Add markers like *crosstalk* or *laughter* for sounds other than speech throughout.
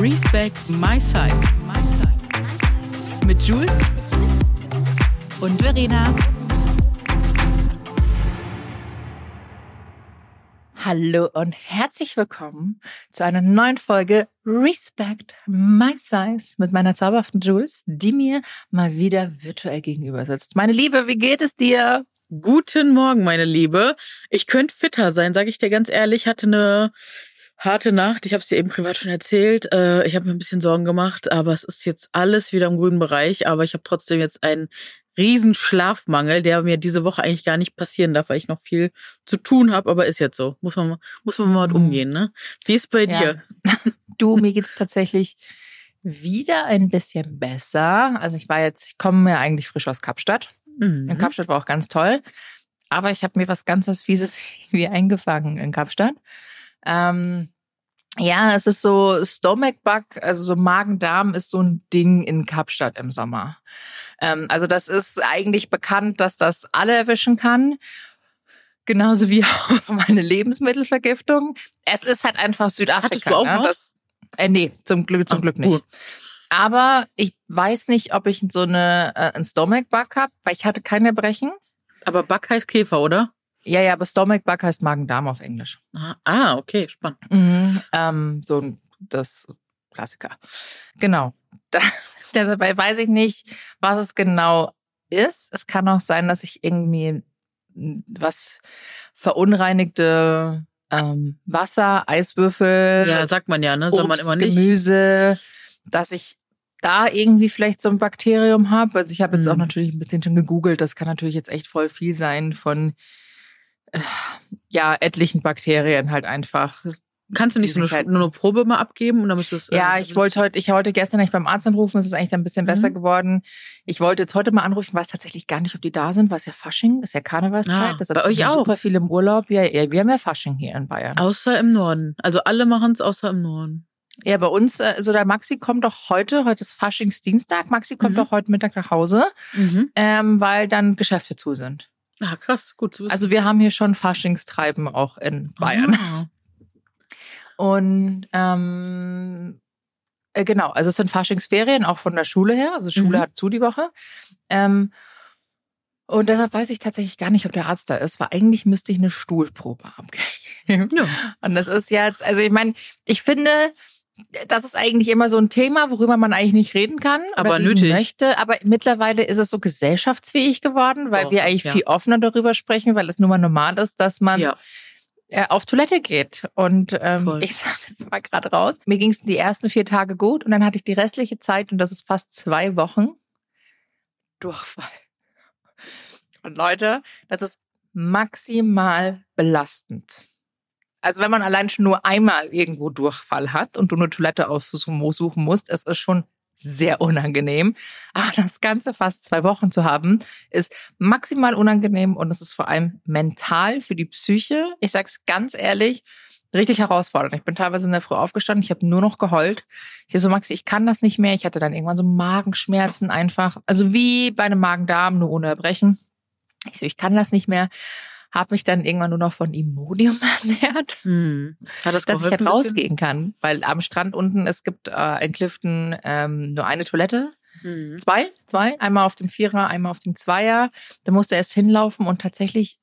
Respect My Size. Mit Jules und Verena. Hallo und herzlich willkommen zu einer neuen Folge Respect My Size mit meiner zauberhaften Jules, die mir mal wieder virtuell gegenüber sitzt. Meine Liebe, wie geht es dir? Guten Morgen, meine Liebe. Ich könnte fitter sein, sage ich dir ganz ehrlich. Hatte eine harte Nacht. Ich habe es dir eben privat schon erzählt. Äh, ich habe mir ein bisschen Sorgen gemacht, aber es ist jetzt alles wieder im grünen Bereich. Aber ich habe trotzdem jetzt einen riesen Schlafmangel, der mir diese Woche eigentlich gar nicht passieren darf, weil ich noch viel zu tun habe. Aber ist jetzt so. Muss man, muss man mal mhm. umgehen. Ne? Wie ist bei ja. dir? *laughs* Du, mir geht's tatsächlich wieder ein bisschen besser. Also ich war jetzt, ich komme ja eigentlich frisch aus Kapstadt. Mhm. In Kapstadt war auch ganz toll. Aber ich habe mir was ganz was Fieses *laughs* wie eingefangen in Kapstadt. Ähm, ja, es ist so Stomach Bug, also so Magen-Darm ist so ein Ding in Kapstadt im Sommer. Ähm, also das ist eigentlich bekannt, dass das alle erwischen kann. Genauso wie *laughs* auch meine Lebensmittelvergiftung. Es ist halt einfach Südafrika. Hattest du auch ne? Das, äh, nee, zum Glück, zum Ach, Glück nicht. Gut. Aber ich weiß nicht, ob ich so eine äh, ein Stomach Bug habe, weil ich hatte keine Brechen. Aber Bug heißt Käfer, oder? Ja, ja, aber Stomach Bug heißt Magen-Darm auf Englisch. Ah, okay, spannend. Mhm, ähm, so das Klassiker. Genau. *laughs* Da, dabei weiß ich nicht, was es genau ist. Es kann auch sein, dass ich irgendwie was verunreinigte ähm, Wasser, Eiswürfel. Ja, sagt man ja, ne? Soll man immer nicht. Gemüse, dass ich da irgendwie vielleicht so ein Bakterium habe. Also ich habe jetzt hm. auch natürlich ein bisschen schon gegoogelt. Das kann natürlich jetzt echt voll viel sein von ja, etlichen Bakterien halt einfach. Kannst du nicht so eine, halt nur eine Probe mal abgeben und dann müsst du es. Ja, äh, ich wollte heute, ich wollte gestern nicht beim Arzt anrufen, es ist eigentlich ein bisschen mhm. besser geworden. Ich wollte jetzt heute mal anrufen, weiß tatsächlich gar nicht, ob die da sind, weil es ja Fasching, ist ja Karnevalszeit. Ah, Deshalb bei euch auch. super viel im Urlaub. Ja, ja, wir haben ja Fasching hier in Bayern. Außer im Norden. Also alle machen es außer im Norden. Ja, bei uns, also der Maxi kommt doch heute, heute ist Faschingsdienstag, Maxi kommt mhm. doch heute Mittag nach Hause, mhm. ähm, weil dann Geschäfte zu sind. Ah, krass, gut zu wissen. Also wir haben hier schon Faschingstreiben auch in Bayern. Ah. Und ähm, äh, genau, also es sind Faschingsferien auch von der Schule her. Also Schule mhm. hat zu die Woche. Ähm, und deshalb weiß ich tatsächlich gar nicht, ob der Arzt da ist, weil eigentlich müsste ich eine Stuhlprobe abgeben. Ja. *laughs* Und das ist jetzt, also ich meine, ich finde, das ist eigentlich immer so ein Thema, worüber man eigentlich nicht reden kann aber nötig. möchte. Aber mittlerweile ist es so gesellschaftsfähig geworden, weil oh, wir eigentlich ja. viel offener darüber sprechen, weil es nun mal normal ist, dass man ja. äh, auf Toilette geht. Und ähm, ich *laughs* sage jetzt mal gerade raus, mir ging es die ersten vier Tage gut und dann hatte ich die restliche Zeit, und das ist fast zwei Wochen, Durchfall. Und Leute, das ist maximal belastend. Also wenn man allein schon nur einmal irgendwo Durchfall hat und du eine Toilette aussuchen musst, es ist schon sehr unangenehm. Aber das Ganze fast zwei Wochen zu haben, ist maximal unangenehm und es ist vor allem mental für die Psyche. Ich sage es ganz ehrlich, richtig herausfordernd. Ich bin teilweise in der Früh aufgestanden, ich habe nur noch geheult. Ich so, Maxi, ich kann das nicht mehr. Ich hatte dann irgendwann so Magenschmerzen einfach. Also wie bei einem Magen-Darm, nur ohne Erbrechen. Ich so, ich kann das nicht mehr habe mich dann irgendwann nur noch von Imodium *laughs* ernährt, hm. Hat das dass ich halt rausgehen kann. Weil am Strand unten, es gibt äh, in Clifton ähm, nur eine Toilette. Hm. Zwei, zwei, einmal auf dem Vierer, einmal auf dem Zweier. Da musste er erst hinlaufen und tatsächlich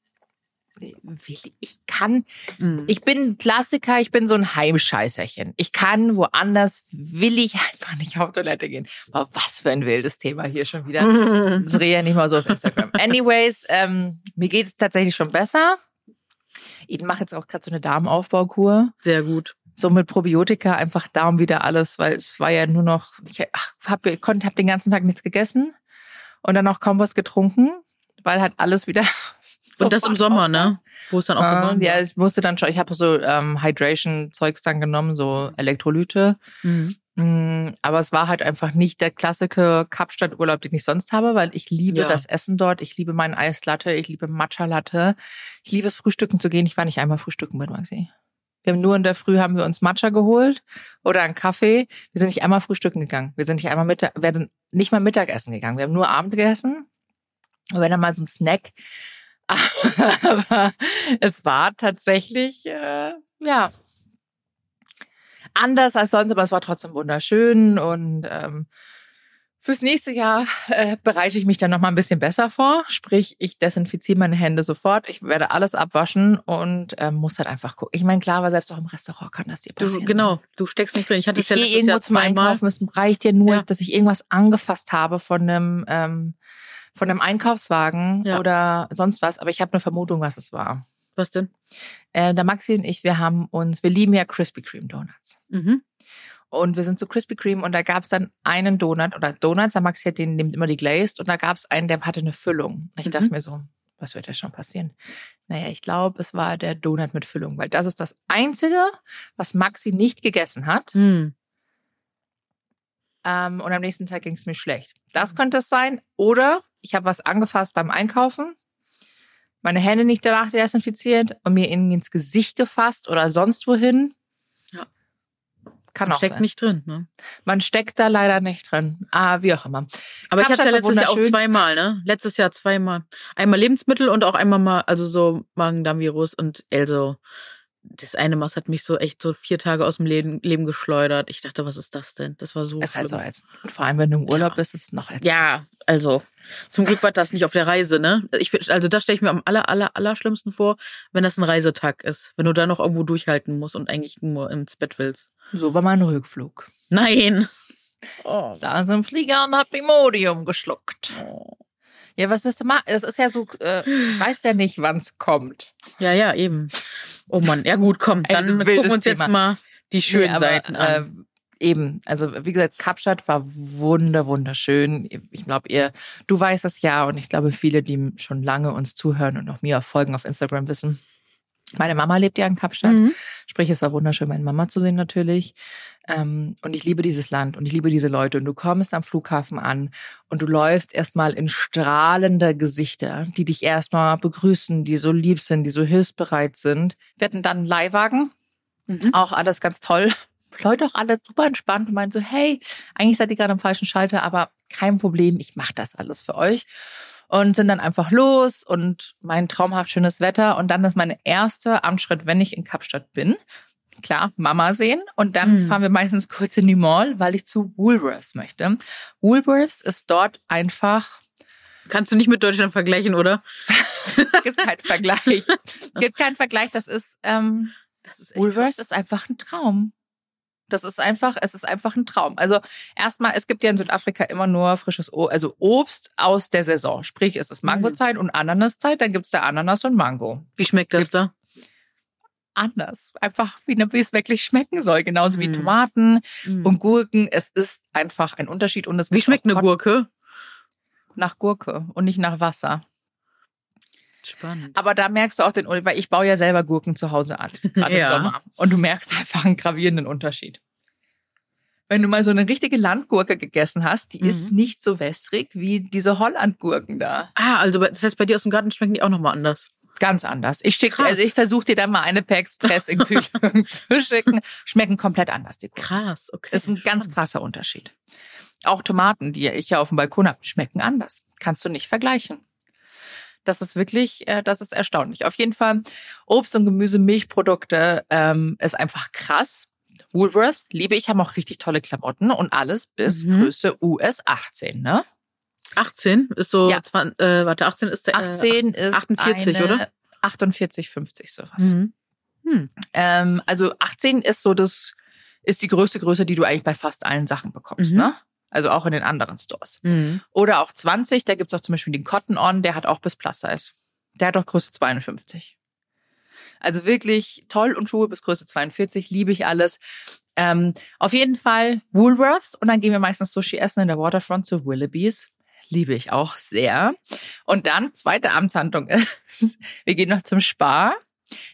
ich kann, mhm. ich bin Klassiker, ich bin so ein Heimscheißerchen. Ich kann woanders, will ich einfach nicht auf Toilette gehen. Aber was für ein wildes Thema hier schon wieder. Das rede ja nicht mal so auf Instagram. Anyways, ähm, mir geht es tatsächlich schon besser. Ich mache jetzt auch gerade so eine Darmaufbaukur. Sehr gut. So mit Probiotika, einfach Darm wieder alles, weil es war ja nur noch, ich habe hab den ganzen Tag nichts gegessen und dann noch kaum was getrunken, weil halt alles wieder und das im Sommer, ne? Wo es dann auch so warm Ja, ich musste dann schon, ich habe so ähm, Hydration-Zeugs dann genommen, so Elektrolyte. Mhm. Mm, aber es war halt einfach nicht der klassische Kapstadt-Urlaub, den ich sonst habe, weil ich liebe ja. das Essen dort. Ich liebe meinen Eislatte, ich liebe Matcha-Latte. Ich liebe es, frühstücken zu gehen. Ich war nicht einmal frühstücken bei Maxi. Wir haben nur in der Früh haben wir uns Matcha geholt oder einen Kaffee. Wir sind nicht einmal frühstücken gegangen. Wir sind nicht einmal Mittag, wir sind nicht mal Mittagessen gegangen. Wir haben nur Abend gegessen. Und wenn dann mal so ein Snack *laughs* aber es war tatsächlich, äh, ja. anders als sonst, aber es war trotzdem wunderschön und ähm, Fürs nächste Jahr äh, bereite ich mich dann noch mal ein bisschen besser vor. Sprich, ich desinfiziere meine Hände sofort. Ich werde alles abwaschen und äh, muss halt einfach gucken. Ich meine, klar, aber selbst auch im Restaurant kann das dir passieren. Du, genau, du steckst nicht drin. Ich hatte ich ja gehe irgendwo Jahr zum Einkaufen. Es reicht dir nur, ja. dass ich irgendwas angefasst habe von einem ähm, von einem Einkaufswagen ja. oder sonst was. Aber ich habe eine Vermutung, was es war. Was denn? Äh, der Maxi und ich, wir haben uns, wir lieben ja Krispy Kreme Donuts. Mhm. Und wir sind zu Krispy Kreme und da gab es dann einen Donut oder Donuts, der Maxi hat den nimmt immer die Glazed und da gab es einen, der hatte eine Füllung. Ich mhm. dachte mir so, was wird da schon passieren? Naja, ich glaube, es war der Donut mit Füllung, weil das ist das Einzige, was Maxi nicht gegessen hat. Mhm. Ähm, und am nächsten Tag ging es mir schlecht. Das könnte es sein. Oder ich habe was angefasst beim Einkaufen, meine Hände nicht danach desinfiziert und mir ins Gesicht gefasst oder sonst wohin. Kann Man auch steckt sein. nicht drin, ne? Man steckt da leider nicht drin. Ah, wie auch immer. Aber ich hatte ja letztes Jahr auch zweimal, ne? Letztes Jahr zweimal. Einmal Lebensmittel und auch einmal mal, also so Magen-Darm-Virus und also das eine Maus hat mich so echt so vier Tage aus dem Leben, Leben geschleudert. Ich dachte, was ist das denn? Das war so. Es ist halt so als, und vor allem, wenn du im Urlaub ja. bist, ist es noch als. Ja, also zum Glück war das nicht auf der Reise, ne? Ich also das stelle ich mir am aller aller aller schlimmsten vor, wenn das ein Reisetag ist, wenn du da noch irgendwo durchhalten musst und eigentlich nur ins Bett willst. So war mein Rückflug. Nein. Oh. Saß im Flieger und hab Imodium geschluckt. Oh. Ja, was wirst du machen? Es ist ja so, äh, weiß ja nicht, wann es kommt. Ja, ja, eben. Oh Mann, ja gut, komm, dann gucken wir uns Thema. jetzt mal die schönen nee, aber, Seiten an. Äh, eben, also wie gesagt, Kapstadt war wunder, wunderschön. Ich glaube, ihr, du weißt das ja und ich glaube, viele, die schon lange uns zuhören und auch mir folgen auf Instagram wissen, meine Mama lebt ja in Kapstadt. Mhm. Sprich, es war wunderschön, meine Mama zu sehen natürlich. Ähm, und ich liebe dieses Land und ich liebe diese Leute. Und du kommst am Flughafen an und du läufst erstmal in strahlende Gesichter, die dich erstmal begrüßen, die so lieb sind, die so hilfsbereit sind. Wir hatten dann einen Leihwagen. Mhm. Auch alles ganz toll. *laughs* Leute auch alle super entspannt und meinen so, hey, eigentlich seid ihr gerade am falschen Schalter, aber kein Problem, ich mache das alles für euch und sind dann einfach los und mein traumhaft schönes Wetter. Und dann ist mein erster Amtsschritt, wenn ich in Kapstadt bin, klar, Mama sehen. Und dann mhm. fahren wir meistens kurz in die Mall, weil ich zu Woolworths möchte. Woolworths ist dort einfach. Kannst du nicht mit Deutschland vergleichen, oder? *laughs* Gibt keinen Vergleich. Gibt keinen Vergleich. Das ist, ähm, das ist Woolworths ist einfach ein Traum. Das ist einfach, es ist einfach ein Traum. Also erstmal, es gibt ja in Südafrika immer nur frisches Obst, also Obst aus der Saison. Sprich, es ist mhm. Mangozeit mhm. und Ananaszeit, dann gibt's da Ananas und Mango. Wie schmeckt das gibt da? Anders. Einfach wie, wie es wirklich schmecken soll. Genauso wie mhm. Tomaten mhm. und Gurken. Es ist einfach ein Unterschied. Und es wie schmeckt eine Gurke? Nach Gurke und nicht nach Wasser. Spannend. Aber da merkst du auch den, weil ich baue ja selber Gurken zu Hause an, *laughs* gerade ja. im Sommer. Und du merkst einfach einen gravierenden Unterschied. Wenn du mal so eine richtige Landgurke gegessen hast, die mhm. ist nicht so wässrig wie diese Hollandgurken da. Ah, also das heißt, bei dir aus dem Garten schmecken die auch nochmal anders. Ganz anders. Ich schicke, also ich versuche dir da mal eine per Express in Kühlung *laughs* zu schicken. Schmecken komplett anders, die Gurken. Krass, okay. Das ist ein ganz krasser Unterschied. Auch Tomaten, die ich ja auf dem Balkon habe, schmecken anders. Kannst du nicht vergleichen. Das ist wirklich, äh, das ist erstaunlich. Auf jeden Fall Obst und Gemüse, Milchprodukte ähm, ist einfach krass. Woolworth liebe ich, haben auch richtig tolle Klamotten und alles bis mhm. Größe US 18, ne? 18 ist so, ja. 20, äh, warte, 18 ist der, 18 äh, ist 48, oder? 48, 50 sowas. Mhm. Hm. Ähm, also 18 ist so das, ist die größte Größe, die du eigentlich bei fast allen Sachen bekommst, mhm. ne? Also auch in den anderen Stores. Mhm. Oder auch 20, da gibt's auch zum Beispiel den Cotton On, der hat auch bis Plus Size. Der hat auch Größe 52. Also wirklich toll und Schuhe bis Größe 42, liebe ich alles. Ähm, auf jeden Fall Woolworths und dann gehen wir meistens Sushi essen in der Waterfront zu Willoughby's. Liebe ich auch sehr. Und dann, zweite Amtshandlung *laughs* ist, wir gehen noch zum Spar.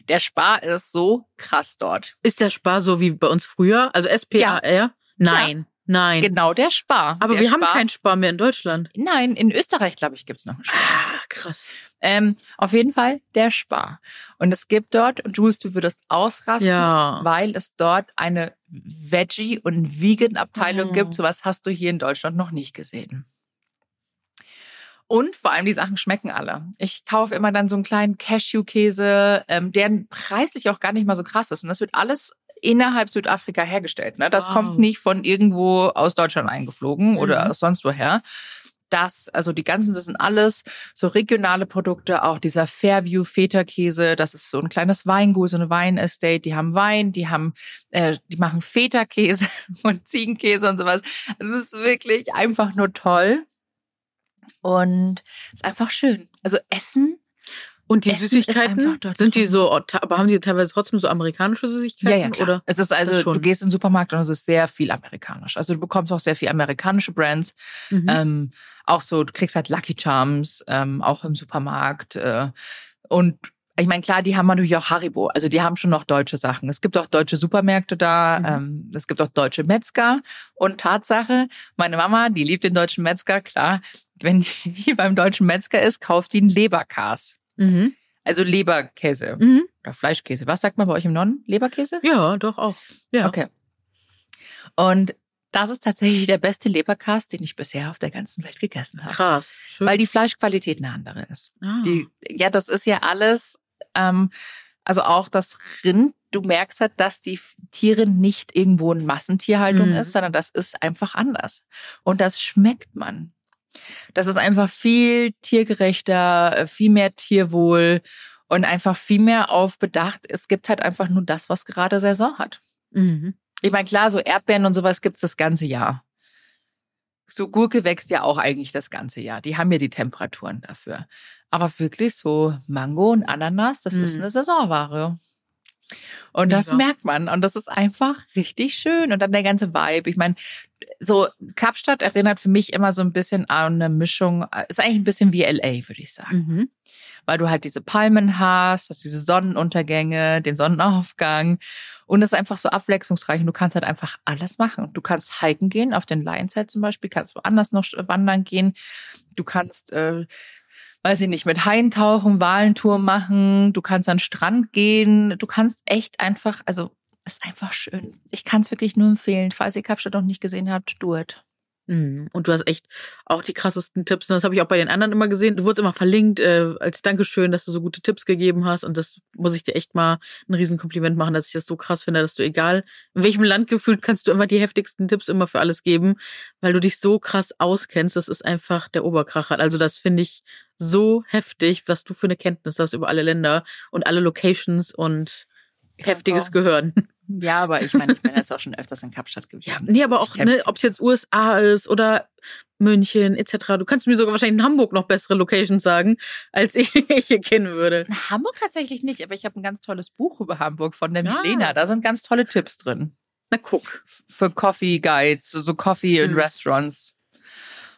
Der Spar ist so krass dort. Ist der Spar so wie bei uns früher? Also S-P-A-R? Ja. Nein. Ja. Nein. Genau, der Spar. Aber der wir Spar. haben keinen Spar mehr in Deutschland. Nein, in Österreich, glaube ich, gibt's noch einen Spar. Ah, krass. Ähm, auf jeden Fall der Spar. Und es gibt dort, und Jules, du würdest ausrasten, ja. weil es dort eine Veggie- und Vegan-Abteilung oh. gibt. Sowas hast du hier in Deutschland noch nicht gesehen. Und vor allem die Sachen schmecken alle. Ich kaufe immer dann so einen kleinen Cashew-Käse, ähm, der preislich auch gar nicht mal so krass ist. Und das wird alles innerhalb Südafrika hergestellt. Ne? Das wow. kommt nicht von irgendwo aus Deutschland eingeflogen mhm. oder aus sonst woher. Das, also die ganzen, das sind alles so regionale Produkte, auch dieser Fairview Feta-Käse, das ist so ein kleines Weingut, so eine Weinestate, die haben Wein, die haben, äh, die machen Feta-Käse *laughs* und Ziegenkäse und sowas. Das ist wirklich einfach nur toll. Und es ist einfach schön. Also Essen und die Essen Süßigkeiten sind die so, aber haben die teilweise trotzdem so amerikanische Süßigkeiten? Ja, ja, klar. Oder? Es ist also, du gehst in den Supermarkt und es ist sehr viel amerikanisch. Also du bekommst auch sehr viel amerikanische Brands. Mhm. Ähm, auch so, du kriegst halt Lucky Charms, ähm, auch im Supermarkt. Äh, und ich meine, klar, die haben natürlich auch Haribo. Also die haben schon noch deutsche Sachen. Es gibt auch deutsche Supermärkte da. Mhm. Ähm, es gibt auch deutsche Metzger. Und Tatsache, meine Mama, die liebt den deutschen Metzger, klar. Wenn die *laughs* beim deutschen Metzger ist, kauft die einen Leberkas. Mhm. Also Leberkäse mhm. oder Fleischkäse. Was sagt man bei euch im Norden? Leberkäse? Ja, doch auch. Ja. Okay. Und das ist tatsächlich der beste Leberkäse, den ich bisher auf der ganzen Welt gegessen habe. Krass. Schön. Weil die Fleischqualität eine andere ist. Ah. Die, ja, das ist ja alles, ähm, also auch das Rind, du merkst halt, dass die Tiere nicht irgendwo in Massentierhaltung mhm. ist, sondern das ist einfach anders. Und das schmeckt man. Das ist einfach viel tiergerechter, äh, viel mehr Tierwohl und einfach viel mehr auf Bedacht. Es gibt halt einfach nur das, was gerade Saison hat. Mhm. Ich meine, klar, so Erdbeeren und sowas gibt's das ganze Jahr. So Gurke wächst ja auch eigentlich das ganze Jahr. Die haben ja die Temperaturen dafür. Aber wirklich so Mango und Ananas, das mhm. ist eine Saisonware. Und das ja. merkt man. Und das ist einfach richtig schön. Und dann der ganze Vibe. Ich meine, so Kapstadt erinnert für mich immer so ein bisschen an eine Mischung, ist eigentlich ein bisschen wie LA, würde ich sagen. Mhm. Weil du halt diese Palmen hast, hast diese Sonnenuntergänge, den Sonnenaufgang und es ist einfach so abwechslungsreich und du kannst halt einfach alles machen. Du kannst hiken gehen, auf den Lions Head zum Beispiel, kannst woanders noch wandern gehen. Du kannst äh, weiß ich nicht, mit Haien tauchen, Walentour machen, du kannst an den Strand gehen, du kannst echt einfach, also ist einfach schön. Ich kann es wirklich nur empfehlen. Falls ihr Kapstadt noch nicht gesehen habt, do it. Mhm. Und du hast echt auch die krassesten Tipps. Und das habe ich auch bei den anderen immer gesehen. Du wurdest immer verlinkt äh, als Dankeschön, dass du so gute Tipps gegeben hast. Und das muss ich dir echt mal ein Riesenkompliment machen, dass ich das so krass finde, dass du egal in welchem Land gefühlt kannst du immer die heftigsten Tipps immer für alles geben, weil du dich so krass auskennst. Das ist einfach der Oberkracher. Also das finde ich so heftig, was du für eine Kenntnis hast über alle Länder und alle Locations und heftiges Gehören. Ja, aber ich meine, ich bin jetzt auch schon öfters in Kapstadt *laughs* gewesen. Ja, nee, aber auch, ne, ob es jetzt USA ist oder München etc. Du kannst mir sogar wahrscheinlich in Hamburg noch bessere Locations sagen, als *laughs* ich hier kennen würde. In Hamburg tatsächlich nicht, aber ich habe ein ganz tolles Buch über Hamburg von der ja. Milena. Da sind ganz tolle Tipps drin. Na guck. Für Coffee Guides, so Coffee in Restaurants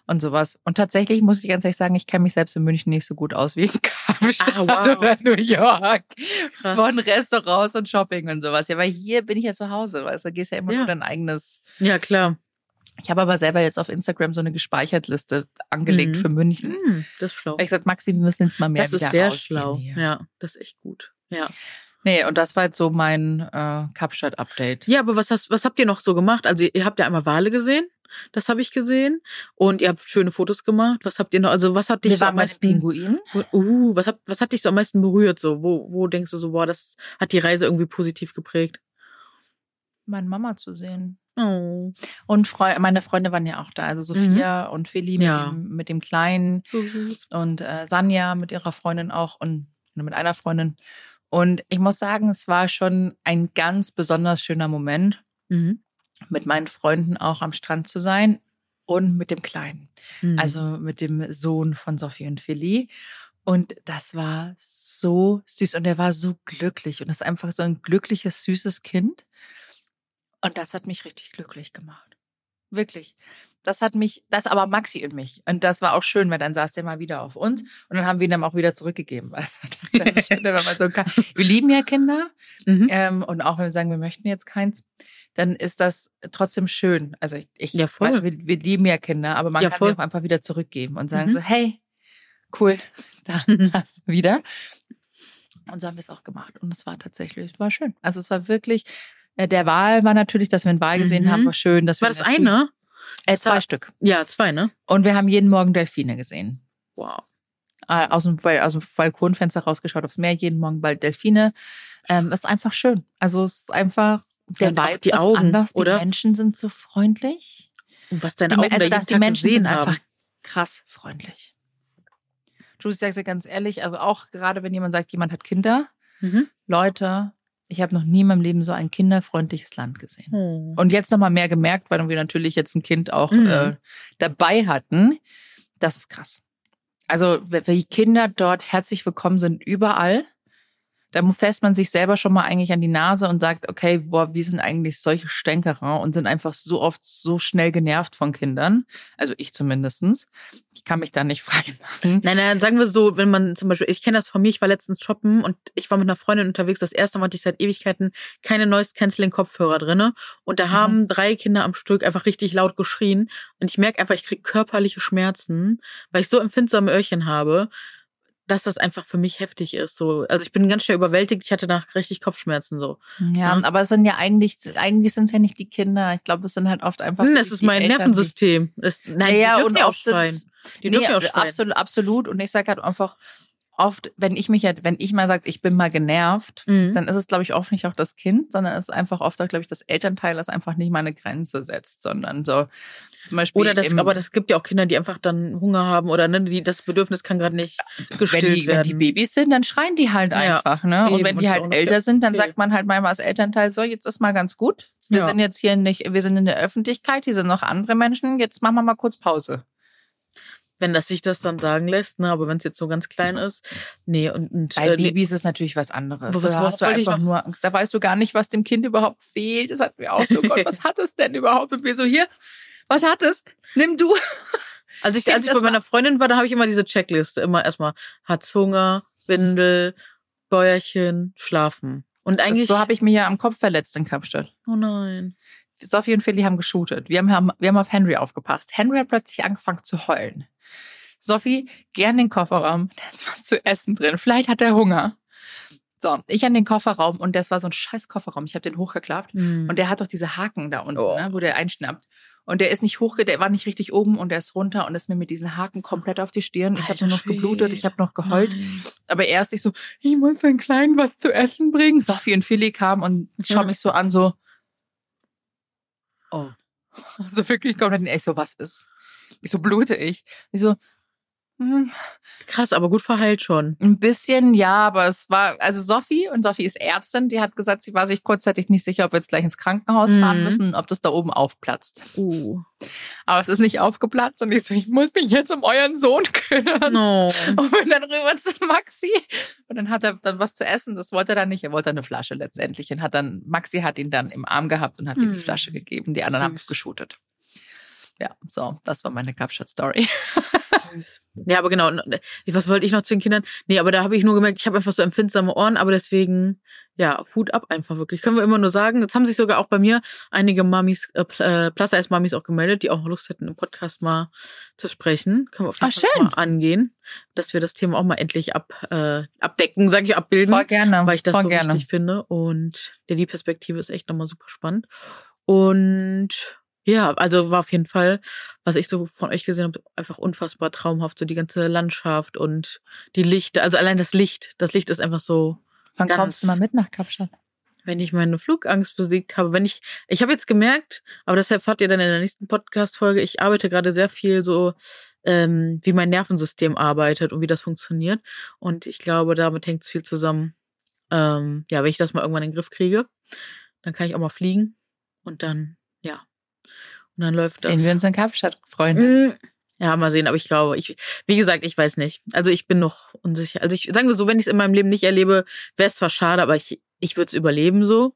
und sowas. Und tatsächlich muss ich ganz ehrlich sagen, ich kenne mich selbst in München nicht so gut aus wie in Kapstadt ah, *laughs* wow. oder New York. Krass. Von Restaurants und Shopping und sowas. Ja, weil hier bin ich ja zu Hause, weißt du, gehst ja immer ja. nur dein eigenes. Ja, klar. Ich habe aber selber jetzt auf Instagram so eine gespeichert Liste angelegt mhm. für München. Mhm, das ist schlau. Ich gesagt, Maxi, wir müssen jetzt mal mehr Das ist sehr schlau. Hier. Ja, das ist echt gut. Ja. Nee, und das war jetzt so mein äh, Kapstadt-Update. Ja, aber was, hast, was habt ihr noch so gemacht? Also ihr habt ja einmal Wale gesehen. Das habe ich gesehen. Und ihr habt schöne Fotos gemacht. Was habt ihr noch? Also was hat dich Wir so am meisten? Pinguin. Uh, was hat, was hat dich so am meisten berührt? So, wo, wo denkst du so, boah, das hat die Reise irgendwie positiv geprägt? Meine Mama zu sehen. Oh. Und Freu meine Freunde waren ja auch da, also Sophia mhm. und Feli ja. mit, dem, mit dem Kleinen so und äh, Sanja mit ihrer Freundin auch und mit einer Freundin. Und ich muss sagen, es war schon ein ganz besonders schöner Moment. Mhm mit meinen Freunden auch am Strand zu sein und mit dem Kleinen, mhm. also mit dem Sohn von Sophie und Philly. Und das war so süß und er war so glücklich und das ist einfach so ein glückliches, süßes Kind. Und das hat mich richtig glücklich gemacht. Wirklich. Das hat mich, das aber Maxi und mich. Und das war auch schön, weil dann saß der mal wieder auf uns und dann haben wir ihn dann auch wieder zurückgegeben. *laughs* Ja *laughs* schön, so wir lieben ja Kinder. Mhm. Ähm, und auch wenn wir sagen, wir möchten jetzt keins, dann ist das trotzdem schön. Also ich, ja, weiß, wir, wir, lieben ja Kinder, aber man ja, kann voll. sie auch einfach wieder zurückgeben und sagen mhm. so, hey, cool, *laughs* da *laughs* hast du wieder. Und so haben wir es auch gemacht. Und es war tatsächlich, es war schön. Also es war wirklich, äh, der Wahl war natürlich, dass wir einen Wahl gesehen mhm. haben, war schön. Dass war das eine? Äh, zwei Stück. Ja, zwei, ne? Und wir haben jeden Morgen Delfine gesehen. Wow. Äh, aus dem, aus dem Balkonfenster rausgeschaut aufs Meer, jeden Morgen bald Delfine. Ähm, ist einfach schön. Also es ist einfach der ja, Vibe die Augen, anders. Die oder? Menschen sind so freundlich. Und was deine Augen also, dass die Menschen sind haben. einfach krass freundlich. Ich sage dir ganz ehrlich, also auch gerade wenn jemand sagt, jemand hat Kinder, mhm. Leute, ich habe noch nie in meinem Leben so ein kinderfreundliches Land gesehen. Mhm. Und jetzt nochmal mehr gemerkt, weil wir natürlich jetzt ein Kind auch mhm. äh, dabei hatten. Das ist krass. Also, wie Kinder dort herzlich willkommen sind, überall da fässt man sich selber schon mal eigentlich an die Nase und sagt, okay, boah, wir sind eigentlich solche Stänkerer und sind einfach so oft so schnell genervt von Kindern. Also ich zumindestens. Ich kann mich da nicht *laughs* frei machen. Nein, nein, sagen wir so, wenn man zum Beispiel, ich kenne das von mir, ich war letztens shoppen und ich war mit einer Freundin unterwegs. Das erste Mal hatte ich seit Ewigkeiten keine Noise Canceling Kopfhörer drinne und da mhm. haben drei Kinder am Stück einfach richtig laut geschrien und ich merke einfach, ich kriege körperliche Schmerzen, weil ich so empfindsame Öhrchen habe dass das einfach für mich heftig ist. So, also ich bin ganz schnell überwältigt. Ich hatte nach richtig Kopfschmerzen so. Ja, ja. aber es sind ja eigentlich, eigentlich sind es ja nicht die Kinder. Ich glaube, es sind halt oft einfach. Hm, das ist mein Eltern, Nervensystem. Es, nein, ja, die dürfen ja auch schreien. Die nee, dürfen ja auch schreien. Absolut, absolut. Und ich sage halt einfach, oft, wenn ich mich ja, wenn ich mal sage, ich bin mal genervt, mhm. dann ist es, glaube ich, oft nicht auch das Kind, sondern es ist einfach oft auch, glaube ich, das Elternteil, das einfach nicht mal eine Grenze setzt, sondern so zum Beispiel. Oder das, aber das gibt ja auch Kinder, die einfach dann Hunger haben oder ne, die, das Bedürfnis kann gerade nicht gestillt wenn die, werden. Wenn die Babys sind, dann schreien die halt ja. einfach, ne? Und wenn die halt älter sind, dann sagt man halt manchmal als Elternteil so, jetzt ist mal ganz gut. Wir ja. sind jetzt hier nicht, wir sind in der Öffentlichkeit, hier sind noch andere Menschen, jetzt machen wir mal kurz Pause wenn das sich das dann sagen lässt, ne, aber wenn es jetzt so ganz klein ist, nee und, und bei äh, Babys ist natürlich was anderes. Was, da hast du einfach nur Angst, da weißt du gar nicht, was dem Kind überhaupt fehlt. Das hat mir auch so *laughs* Gott, was hat es denn überhaupt? Und wir so hier, was hat es? Nimm du. Als ich, als ich bei meiner Freundin war, da habe ich immer diese Checkliste, immer erstmal hat's Hunger, Windel, Bäuerchen, Schlafen. Und eigentlich das, so habe ich mir ja am Kopf verletzt in Kapstadt. Oh nein. Sophie und Philly haben geshootet. Wir haben, wir haben auf Henry aufgepasst. Henry hat plötzlich angefangen zu heulen. Sophie, gern den Kofferraum. *laughs* Da ist was zu essen drin. Vielleicht hat er Hunger. So, ich an den Kofferraum und das war so ein scheiß Kofferraum. Ich habe den hochgeklappt mm. und der hat doch diese Haken da unten, oh. ne, wo der einschnappt. Und der ist nicht hoch, der war nicht richtig oben und der ist runter und ist mir mit diesen Haken komplett auf die Stirn. Ich habe nur noch geblutet, ich habe noch geheult. Nein. Aber erst ich so, ich muss den Kleinen was zu essen bringen. Sophie und Philly kamen und schauen mich so an, so, oh. *laughs* So wirklich komplett, ich so, was ist? Ich so, blute ich? Ich so. Krass, aber gut verheilt schon. Ein bisschen, ja, aber es war, also Sophie, und Sophie ist Ärztin, die hat gesagt, sie war sich kurzzeitig nicht sicher, ob wir jetzt gleich ins Krankenhaus mhm. fahren müssen, ob das da oben aufplatzt. Uh. Aber es ist nicht aufgeplatzt und ich so, ich muss mich jetzt um euren Sohn kümmern. No. Und bin dann rüber zu Maxi. Und dann hat er dann was zu essen, das wollte er dann nicht, er wollte eine Flasche letztendlich. Und hat dann, Maxi hat ihn dann im Arm gehabt und hat mhm. ihm die hm. Flasche gegeben, die anderen haben es geshootet. Ja, so, das war meine Captured-Story. ja, aber genau, was wollte ich noch zu den Kindern? Nee, aber da habe ich nur gemerkt, ich habe einfach so empfindsame Ohren, aber deswegen, ja, Hut ab einfach wirklich. Können wir immer nur sagen. Jetzt haben sich sogar auch bei mir einige Mamis, äh, äh Plus-Size-Mamis auch gemeldet, die auch Lust hätten, im Podcast mal zu sprechen. Können wir auf jeden Ach, Fall mal angehen, dass wir das Thema auch mal endlich ab, äh, abdecken, sage ich, abbilden. Voll gerne. Weil ich das Voll so gerne. wichtig finde. Und der die Perspektive ist echt nochmal super spannend. Und ja, also war auf jeden Fall, was ich so von euch gesehen habe, einfach unfassbar traumhaft, so die ganze Landschaft und die Lichter, also allein das Licht, das Licht ist einfach so. Wann ganz, kommst du mal mit nach Kapstadt? Wenn ich meine Flugangst besiegt habe, wenn ich, ich habe jetzt gemerkt, aber deshalb fahrt ihr dann in der nächsten Podcast-Folge, ich arbeite gerade sehr viel so, ähm, wie mein Nervensystem arbeitet und wie das funktioniert. Und ich glaube, damit hängt es viel zusammen. Ähm, ja, wenn ich das mal irgendwann in den Griff kriege, dann kann ich auch mal fliegen und dann, ja, und dann läuft das. Sehen wir uns in Kapstadt, Freunde. Mm. Ja, mal sehen, aber ich glaube, ich, wie gesagt, ich weiß nicht. Also ich bin noch unsicher. Also ich sagen wir so, wenn ich es in meinem Leben nicht erlebe, wäre es zwar schade, aber ich, ich würde es überleben so.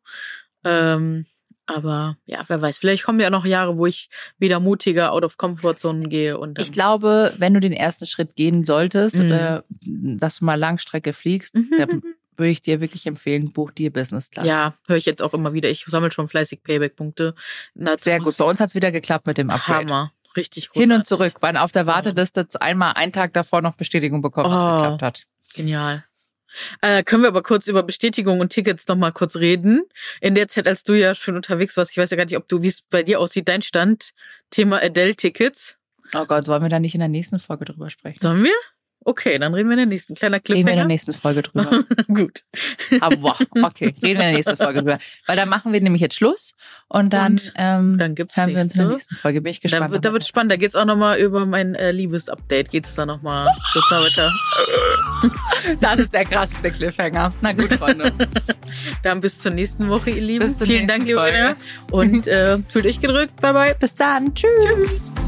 Ähm, aber ja, wer weiß, vielleicht kommen ja noch Jahre, wo ich wieder mutiger out of Comfort Zone gehe. Und ich glaube, wenn du den ersten Schritt gehen solltest mhm. oder dass du mal Langstrecke fliegst, mhm. *laughs* würde ich dir wirklich empfehlen, buch dir Business Class. Ja, höre ich jetzt auch immer wieder. Ich sammle schon fleißig Payback-Punkte. Sehr gut. Bei uns hat's wieder geklappt mit dem Upgrade. Hammer. Richtig gut. Hin und zurück. Waren auf der Warteliste einmal einen Tag davor noch Bestätigung bekommen, was oh, geklappt hat. Genial. Äh, können wir aber kurz über Bestätigung und Tickets noch mal kurz reden. In der Zeit, als du ja schon unterwegs warst, ich weiß ja gar nicht, ob du, wie es bei dir aussieht, dein Stand, Thema Adele-Tickets. Oh Gott, wollen wir da nicht in der nächsten Folge drüber sprechen? Sollen wir? Okay, dann reden wir in der nächsten. Kleiner Cliffhanger. Reden wir in der nächsten Folge drüber. *laughs* Gut. Aber wow, okay, reden wir in der nächsten Folge drüber. Weil dann machen wir nämlich jetzt Schluss und dann, und ähm, dann gibt's hören wir uns in der nächsten Folge. Bin ich gespannt. Da wird, da wird spannend. Da geht's auch nochmal über mein äh, Liebesupdate. Geht es da nochmal kurz weiter. *laughs* Das ist der krasseste Cliffhanger. Na gut, Freunde. *laughs* dann bis zur nächsten Woche, ihr Lieben. Vielen Dank, liebe. Und äh, fühlt euch gedrückt. Bye, bye. Bis dann. Tschüss. Tschüss.